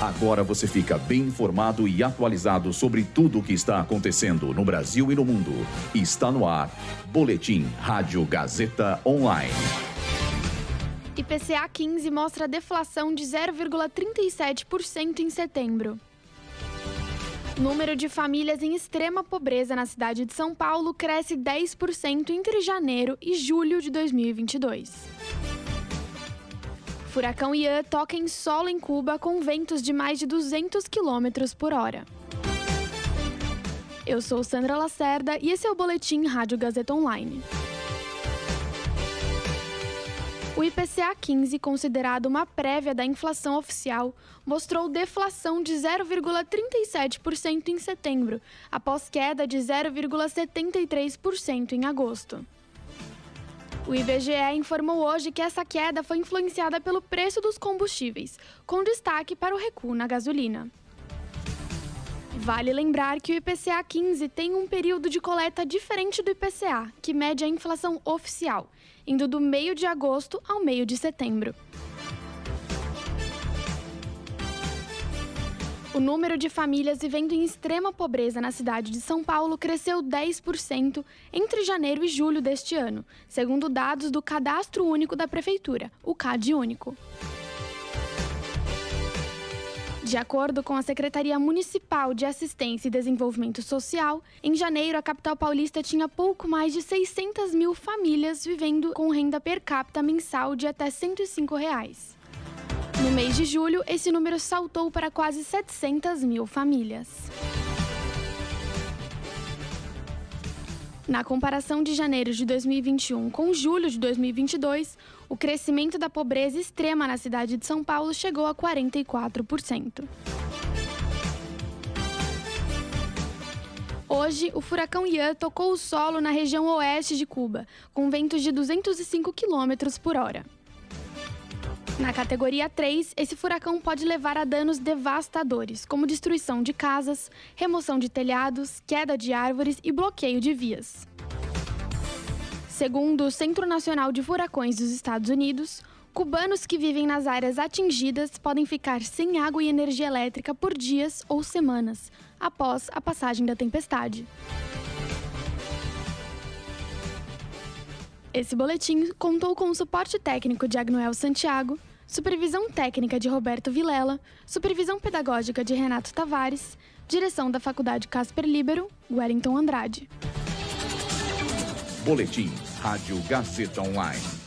Agora você fica bem informado e atualizado sobre tudo o que está acontecendo no Brasil e no mundo. Está no ar. Boletim Rádio Gazeta Online. IPCA 15 mostra deflação de 0,37% em setembro. Número de famílias em extrema pobreza na cidade de São Paulo cresce 10% entre janeiro e julho de 2022. Furacão Ian toca em solo em Cuba com ventos de mais de 200 km por hora. Eu sou Sandra Lacerda e esse é o Boletim Rádio Gazeta Online. O IPCA 15, considerado uma prévia da inflação oficial, mostrou deflação de 0,37% em setembro, após queda de 0,73% em agosto. O IBGE informou hoje que essa queda foi influenciada pelo preço dos combustíveis, com destaque para o recuo na gasolina. Vale lembrar que o IPCA 15 tem um período de coleta diferente do IPCA, que mede a inflação oficial, indo do meio de agosto ao meio de setembro. O número de famílias vivendo em extrema pobreza na cidade de São Paulo cresceu 10% entre janeiro e julho deste ano, segundo dados do Cadastro Único da Prefeitura, o CAD Único. De acordo com a Secretaria Municipal de Assistência e Desenvolvimento Social, em janeiro a capital paulista tinha pouco mais de 600 mil famílias vivendo com renda per capita mensal de até 105 reais. No mês de julho, esse número saltou para quase 700 mil famílias. Na comparação de janeiro de 2021 com julho de 2022, o crescimento da pobreza extrema na cidade de São Paulo chegou a 44%. Hoje, o furacão Ian tocou o solo na região oeste de Cuba, com ventos de 205 km por hora. Na categoria 3, esse furacão pode levar a danos devastadores, como destruição de casas, remoção de telhados, queda de árvores e bloqueio de vias. Segundo o Centro Nacional de Furacões dos Estados Unidos, cubanos que vivem nas áreas atingidas podem ficar sem água e energia elétrica por dias ou semanas, após a passagem da tempestade. Esse boletim contou com o suporte técnico de Agnoel Santiago, supervisão técnica de Roberto Vilela, supervisão pedagógica de Renato Tavares, direção da Faculdade Casper Libero, Wellington Andrade. Boletim Rádio Gazeta Online.